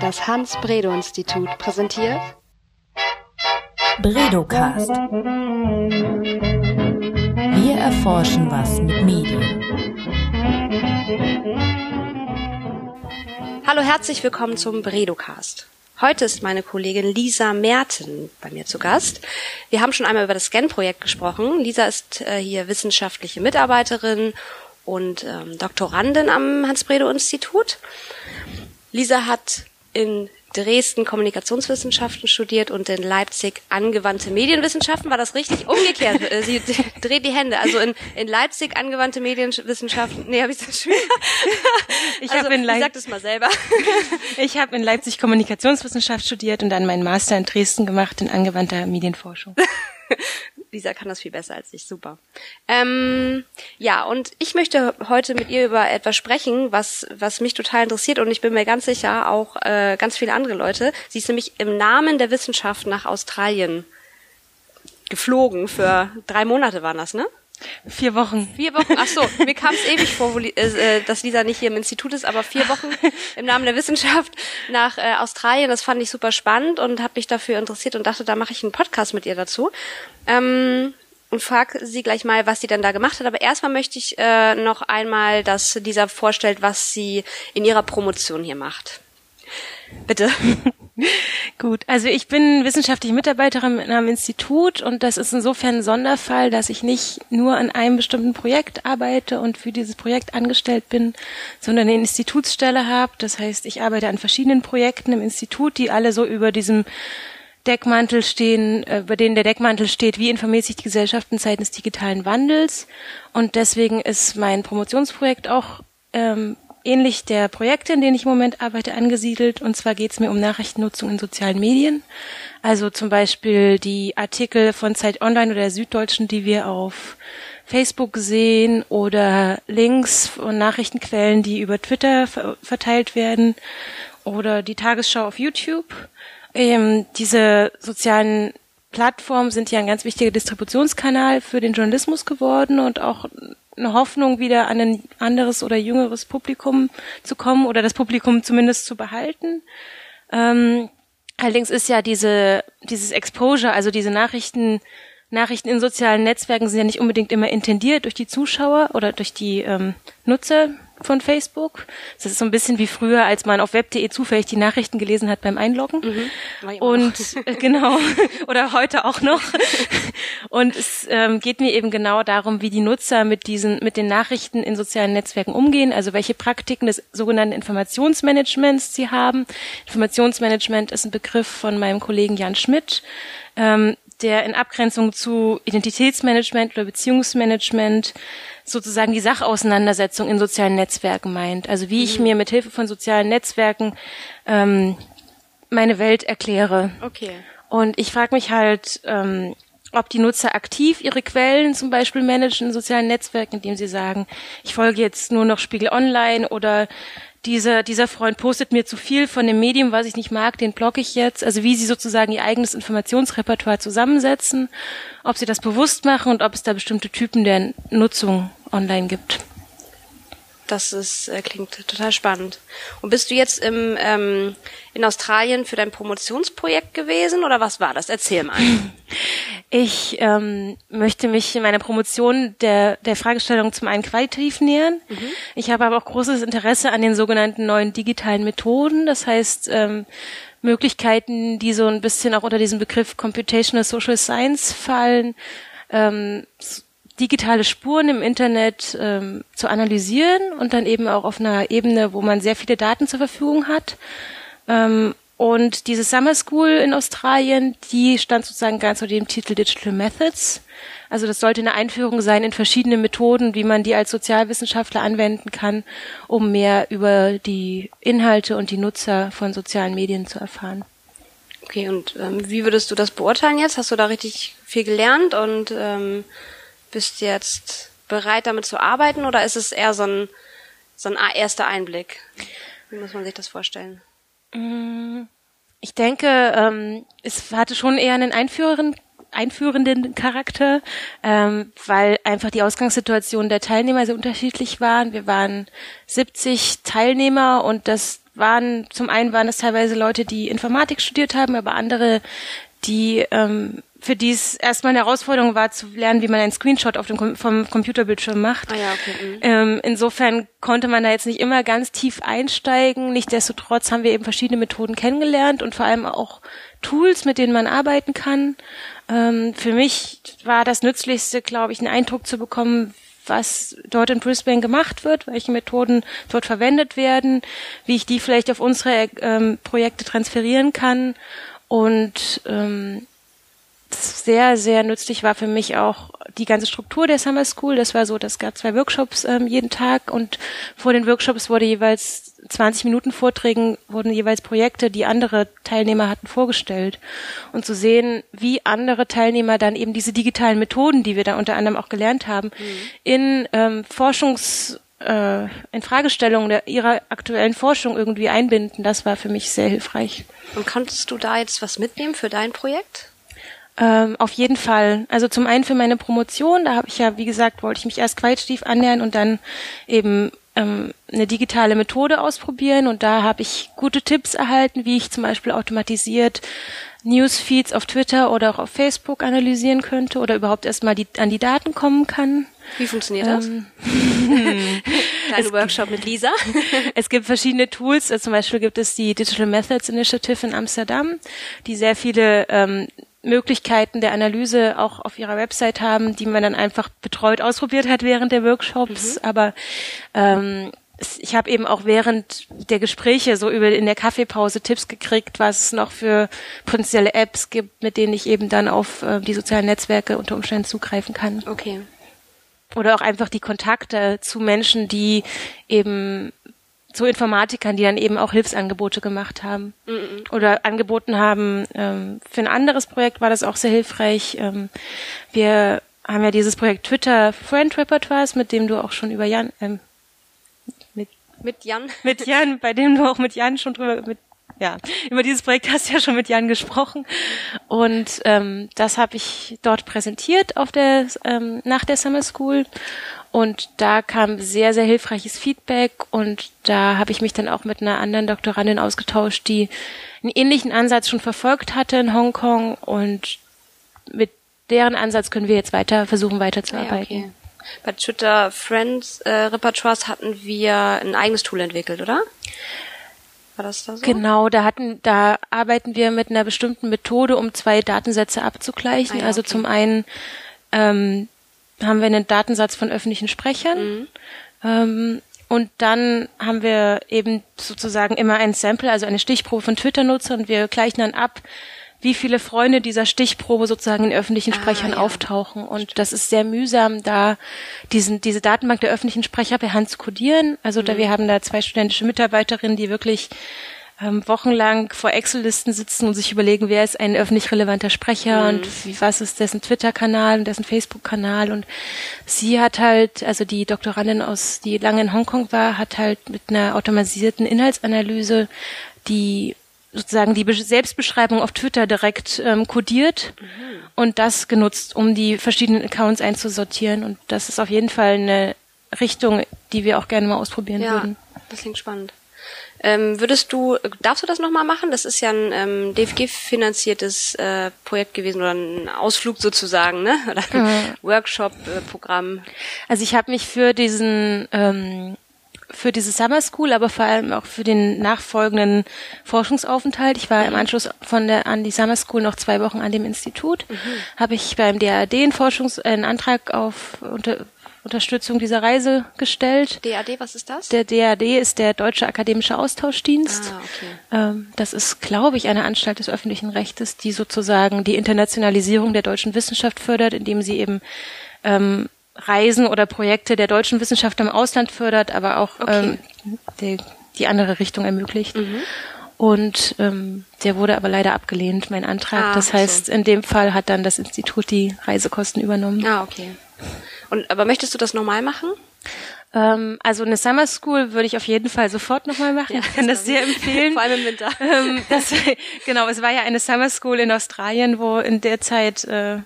Das Hans-Bredow-Institut präsentiert Bredocast. Wir erforschen was mit Medien. Hallo, herzlich willkommen zum Bredocast. Heute ist meine Kollegin Lisa Merten bei mir zu Gast. Wir haben schon einmal über das Scan-Projekt gesprochen. Lisa ist äh, hier wissenschaftliche Mitarbeiterin und ähm, Doktorandin am Hans-Bredow-Institut. Lisa hat in Dresden Kommunikationswissenschaften studiert und in Leipzig angewandte Medienwissenschaften. War das richtig? Umgekehrt. Sie dreht die Hände. Also in, in Leipzig angewandte Medienwissenschaften. Nee, habe ich das schwer? Ich also, habe in Leipzig. Sag das mal selber. Ich habe in Leipzig Kommunikationswissenschaft studiert und dann meinen Master in Dresden gemacht in angewandter Medienforschung. Lisa kann das viel besser als ich. Super. Ähm, ja, und ich möchte heute mit ihr über etwas sprechen, was, was mich total interessiert und ich bin mir ganz sicher auch äh, ganz viele andere Leute. Sie ist nämlich im Namen der Wissenschaft nach Australien geflogen. Für drei Monate waren das, ne? Vier Wochen. Vier Wochen. Ach so, mir kam es ewig vor, wo, äh, dass Lisa nicht hier im Institut ist, aber vier Wochen im Namen der Wissenschaft nach äh, Australien. Das fand ich super spannend und habe mich dafür interessiert und dachte, da mache ich einen Podcast mit ihr dazu. Ähm, und frag sie gleich mal, was sie denn da gemacht hat. Aber erstmal möchte ich äh, noch einmal, dass Lisa vorstellt, was sie in ihrer Promotion hier macht. Bitte. Gut, also ich bin wissenschaftliche Mitarbeiterin in einem Institut und das ist insofern ein Sonderfall, dass ich nicht nur an einem bestimmten Projekt arbeite und für dieses Projekt angestellt bin, sondern eine Institutsstelle habe. Das heißt, ich arbeite an verschiedenen Projekten im Institut, die alle so über diesem Deckmantel stehen, äh, über denen der Deckmantel steht, wie informiert sich die Gesellschaft in Zeiten des digitalen Wandels. Und deswegen ist mein Promotionsprojekt auch ähm, ähnlich der Projekte, in denen ich im Moment arbeite, angesiedelt. Und zwar geht es mir um Nachrichtennutzung in sozialen Medien. Also zum Beispiel die Artikel von Zeit Online oder der Süddeutschen, die wir auf Facebook sehen oder Links und Nachrichtenquellen, die über Twitter verteilt werden oder die Tagesschau auf YouTube. Ähm, diese sozialen Plattformen sind ja ein ganz wichtiger Distributionskanal für den Journalismus geworden und auch eine Hoffnung, wieder an ein anderes oder jüngeres Publikum zu kommen oder das Publikum zumindest zu behalten. Ähm, allerdings ist ja diese, dieses Exposure, also diese Nachrichten, Nachrichten in sozialen Netzwerken sind ja nicht unbedingt immer intendiert durch die Zuschauer oder durch die ähm, Nutzer von Facebook. Das ist so ein bisschen wie früher, als man auf web.de zufällig die Nachrichten gelesen hat beim Einloggen. Mhm. Und äh, genau, oder heute auch noch. Und es ähm, geht mir eben genau darum, wie die Nutzer mit diesen, mit den Nachrichten in sozialen Netzwerken umgehen, also welche Praktiken des sogenannten Informationsmanagements sie haben. Informationsmanagement ist ein Begriff von meinem Kollegen Jan Schmidt. Ähm, der in Abgrenzung zu Identitätsmanagement oder Beziehungsmanagement sozusagen die Sachauseinandersetzung in sozialen Netzwerken meint. Also wie ich mhm. mir mit Hilfe von sozialen Netzwerken ähm, meine Welt erkläre. Okay. Und ich frage mich halt, ähm, ob die Nutzer aktiv ihre Quellen zum Beispiel managen in sozialen Netzwerken, indem sie sagen, ich folge jetzt nur noch Spiegel Online oder dieser, dieser Freund postet mir zu viel von dem Medium, was ich nicht mag, den blocke ich jetzt. Also wie sie sozusagen ihr eigenes Informationsrepertoire zusammensetzen, ob sie das bewusst machen und ob es da bestimmte Typen der Nutzung online gibt. Das ist, äh, klingt total spannend. Und bist du jetzt im, ähm, in Australien für dein Promotionsprojekt gewesen oder was war das? Erzähl mal. Ich ähm, möchte mich in meiner Promotion der, der Fragestellung zum einen qualitativ nähern. Mhm. Ich habe aber auch großes Interesse an den sogenannten neuen digitalen Methoden. Das heißt, ähm, Möglichkeiten, die so ein bisschen auch unter diesem Begriff Computational Social Science fallen, ähm, digitale Spuren im Internet ähm, zu analysieren und dann eben auch auf einer Ebene, wo man sehr viele Daten zur Verfügung hat. Ähm, und diese Summer School in Australien, die stand sozusagen ganz unter dem Titel Digital Methods. Also das sollte eine Einführung sein in verschiedene Methoden, wie man die als Sozialwissenschaftler anwenden kann, um mehr über die Inhalte und die Nutzer von sozialen Medien zu erfahren. Okay, und ähm, wie würdest du das beurteilen jetzt? Hast du da richtig viel gelernt und ähm, bist jetzt bereit, damit zu arbeiten oder ist es eher so ein, so ein erster Einblick? Wie muss man sich das vorstellen? Mm, ich denke, ähm, es hatte schon eher einen Einführerin, einführenden Charakter, ähm, weil einfach die Ausgangssituation der Teilnehmer sehr unterschiedlich waren. Wir waren 70 Teilnehmer und das waren zum einen waren es teilweise Leute, die Informatik studiert haben, aber andere, die ähm, für die es erstmal eine Herausforderung war, zu lernen, wie man einen Screenshot auf dem vom Computerbildschirm macht. Ah ja, okay. Mhm. Ähm, insofern konnte man da jetzt nicht immer ganz tief einsteigen. Nichtsdestotrotz haben wir eben verschiedene Methoden kennengelernt und vor allem auch Tools, mit denen man arbeiten kann. Ähm, für mich war das Nützlichste, glaube ich, einen Eindruck zu bekommen, was dort in Brisbane gemacht wird, welche Methoden dort verwendet werden, wie ich die vielleicht auf unsere ähm, Projekte transferieren kann und ähm, sehr, sehr nützlich war für mich auch die ganze Struktur der Summer School. Das war so, das gab zwei Workshops ähm, jeden Tag und vor den Workshops wurde jeweils 20 Minuten Vorträgen, wurden jeweils Projekte, die andere Teilnehmer hatten, vorgestellt. Und zu sehen, wie andere Teilnehmer dann eben diese digitalen Methoden, die wir da unter anderem auch gelernt haben, mhm. in ähm, Forschungs äh, in Fragestellungen der, ihrer aktuellen Forschung irgendwie einbinden, das war für mich sehr hilfreich. Und konntest du da jetzt was mitnehmen für dein Projekt? Ähm, auf jeden Fall. Also zum einen für meine Promotion, da habe ich ja, wie gesagt, wollte ich mich erst qualitativ annähern und dann eben ähm, eine digitale Methode ausprobieren und da habe ich gute Tipps erhalten, wie ich zum Beispiel automatisiert Newsfeeds auf Twitter oder auch auf Facebook analysieren könnte oder überhaupt erstmal die, an die Daten kommen kann. Wie funktioniert das? Ähm, Kleine Workshop mit Lisa. es gibt verschiedene Tools. Zum Beispiel gibt es die Digital Methods Initiative in Amsterdam, die sehr viele ähm, Möglichkeiten der Analyse auch auf ihrer Website haben, die man dann einfach betreut ausprobiert hat während der Workshops. Mhm. Aber ähm, ich habe eben auch während der Gespräche so über in der Kaffeepause Tipps gekriegt, was es noch für potenzielle Apps gibt, mit denen ich eben dann auf äh, die sozialen Netzwerke unter Umständen zugreifen kann. Okay. Oder auch einfach die Kontakte zu Menschen, die eben zu Informatikern, die dann eben auch Hilfsangebote gemacht haben mhm. oder angeboten haben. Ähm, für ein anderes Projekt war das auch sehr hilfreich. Ähm, wir haben ja dieses Projekt Twitter Friend Repertoires, mit dem du auch schon über Jan, ähm, mit, mit Jan, mit Jan, bei dem du auch mit Jan schon drüber, mit ja, über dieses Projekt hast du ja schon mit Jan gesprochen und ähm, das habe ich dort präsentiert auf der ähm, nach der Summer School und da kam sehr, sehr hilfreiches Feedback und da habe ich mich dann auch mit einer anderen Doktorandin ausgetauscht, die einen ähnlichen Ansatz schon verfolgt hatte in Hongkong und mit deren Ansatz können wir jetzt weiter versuchen weiterzuarbeiten. Okay. Bei Twitter Friends äh, Repertoires hatten wir ein eigenes Tool entwickelt, oder? War das da so? Genau, da hatten, da arbeiten wir mit einer bestimmten Methode, um zwei Datensätze abzugleichen. Ah, ja, also okay. zum einen ähm, haben wir einen Datensatz von öffentlichen Sprechern. Mhm. Ähm, und dann haben wir eben sozusagen immer ein Sample, also eine Stichprobe von Twitter-Nutzern und wir gleichen dann ab, wie viele Freunde dieser Stichprobe sozusagen in öffentlichen ah, Sprechern ja. auftauchen. Und das ist sehr mühsam, da diesen, diese Datenbank der öffentlichen Sprecher per Hand zu codieren. Also mhm. da wir haben da zwei studentische Mitarbeiterinnen, die wirklich ähm, wochenlang vor Excel-Listen sitzen und sich überlegen, wer ist ein öffentlich relevanter Sprecher mhm. und wie, was ist dessen Twitter-Kanal und dessen Facebook-Kanal. Und sie hat halt, also die Doktorandin aus, die lange in Hongkong war, hat halt mit einer automatisierten Inhaltsanalyse die sozusagen die Selbstbeschreibung auf Twitter direkt ähm, codiert mhm. und das genutzt, um die verschiedenen Accounts einzusortieren. Und das ist auf jeden Fall eine Richtung, die wir auch gerne mal ausprobieren ja, würden. Das klingt spannend. Ähm, würdest du, darfst du das nochmal machen? Das ist ja ein ähm, DFG-finanziertes äh, Projekt gewesen oder ein Ausflug sozusagen, ne? Oder ein mhm. Workshop-Programm. also ich habe mich für diesen ähm, für diese Summer School, aber vor allem auch für den nachfolgenden Forschungsaufenthalt. Ich war im Anschluss von der an die Summer School noch zwei Wochen an dem Institut. Mhm. Habe ich beim DAD einen Forschungs äh, einen Antrag auf unter, Unterstützung dieser Reise gestellt. DAD, was ist das? Der DAD ist der Deutsche Akademische Austauschdienst. Ah, okay. Ähm, das ist, glaube ich, eine Anstalt des öffentlichen Rechtes, die sozusagen die Internationalisierung der deutschen Wissenschaft fördert, indem sie eben ähm, Reisen oder Projekte der deutschen Wissenschaft im Ausland fördert, aber auch okay. ähm, die, die andere Richtung ermöglicht. Mhm. Und ähm, der wurde aber leider abgelehnt, mein Antrag. Ah, das heißt, so. in dem Fall hat dann das Institut die Reisekosten übernommen. Ah, okay. Und aber möchtest du das nochmal machen? Ähm, also eine Summer School würde ich auf jeden Fall sofort nochmal machen. Ja, ich kann das, das sehr empfehlen. Vor allem im Winter. Ähm, das, genau, es war ja eine Summer School in Australien, wo in der Zeit äh,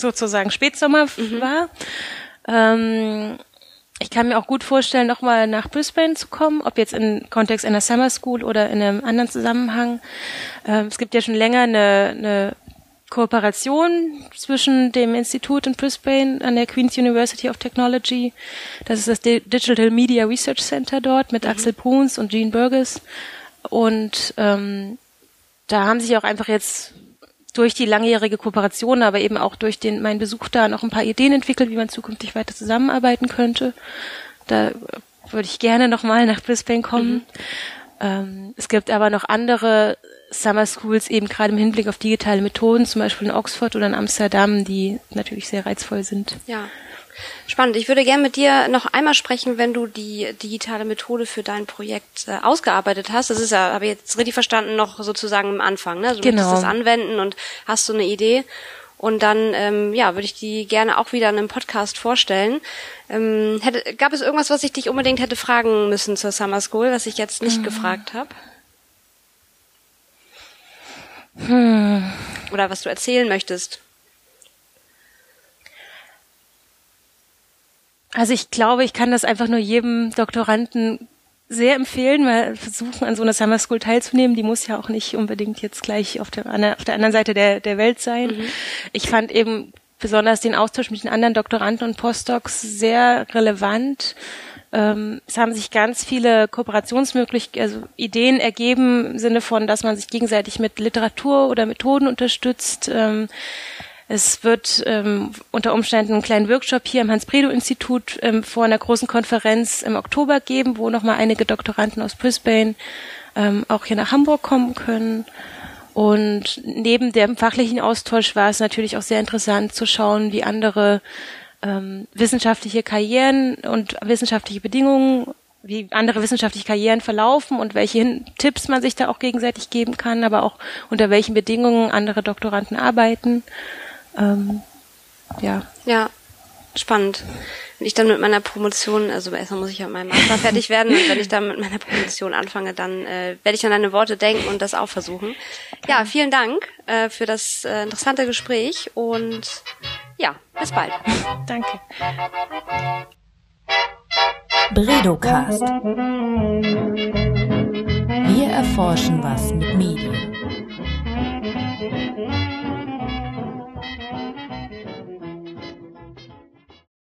sozusagen Spätsommer mhm. war. Ähm, ich kann mir auch gut vorstellen, nochmal nach Brisbane zu kommen, ob jetzt im Kontext einer Summer School oder in einem anderen Zusammenhang. Ähm, es gibt ja schon länger eine, eine Kooperation zwischen dem Institut in Brisbane an der Queen's University of Technology. Das ist das Digital Media Research Center dort mit mhm. Axel Bruns und Jean Burgess. Und ähm, da haben sich auch einfach jetzt durch die langjährige Kooperation, aber eben auch durch den meinen Besuch da noch ein paar Ideen entwickelt, wie man zukünftig weiter zusammenarbeiten könnte. Da würde ich gerne nochmal nach Brisbane kommen. Mhm. Ähm, es gibt aber noch andere Summer Schools eben gerade im Hinblick auf digitale Methoden, zum Beispiel in Oxford oder in Amsterdam, die natürlich sehr reizvoll sind. Ja. Spannend. Ich würde gerne mit dir noch einmal sprechen, wenn du die digitale Methode für dein Projekt äh, ausgearbeitet hast. Das ist ja, habe ich jetzt richtig verstanden, noch sozusagen am Anfang. Ne? Also du genau. das anwenden und hast so eine Idee. Und dann, ähm, ja, würde ich die gerne auch wieder in einem Podcast vorstellen. Ähm, hätte, gab es irgendwas, was ich dich unbedingt hätte fragen müssen zur Summer School, was ich jetzt nicht mhm. gefragt habe? Hm. Oder was du erzählen möchtest? Also ich glaube, ich kann das einfach nur jedem Doktoranden sehr empfehlen, mal versuchen, an so einer Summer School teilzunehmen. Die muss ja auch nicht unbedingt jetzt gleich auf der, auf der anderen Seite der, der Welt sein. Mhm. Ich fand eben besonders den Austausch mit den anderen Doktoranden und Postdocs sehr relevant. Ähm, es haben sich ganz viele Kooperationsmöglichkeiten, also Ideen ergeben im Sinne von, dass man sich gegenseitig mit Literatur oder Methoden unterstützt. Ähm, es wird ähm, unter Umständen einen kleinen Workshop hier im Hans-Bredow-Institut ähm, vor einer großen Konferenz im Oktober geben, wo nochmal einige Doktoranden aus Brisbane ähm, auch hier nach Hamburg kommen können. Und neben dem fachlichen Austausch war es natürlich auch sehr interessant zu schauen, wie andere ähm, wissenschaftliche Karrieren und wissenschaftliche Bedingungen, wie andere wissenschaftliche Karrieren verlaufen und welche Tipps man sich da auch gegenseitig geben kann, aber auch unter welchen Bedingungen andere Doktoranden arbeiten. Ähm, ja. Ja, spannend. Wenn ich dann mit meiner Promotion, also erstmal muss ich ja mit meinem Master fertig werden und wenn ich dann mit meiner Promotion anfange, dann äh, werde ich an deine Worte denken und das auch versuchen. Ja, vielen Dank äh, für das äh, interessante Gespräch und ja, bis bald. Danke. Bredocast. Wir erforschen was mit Medien.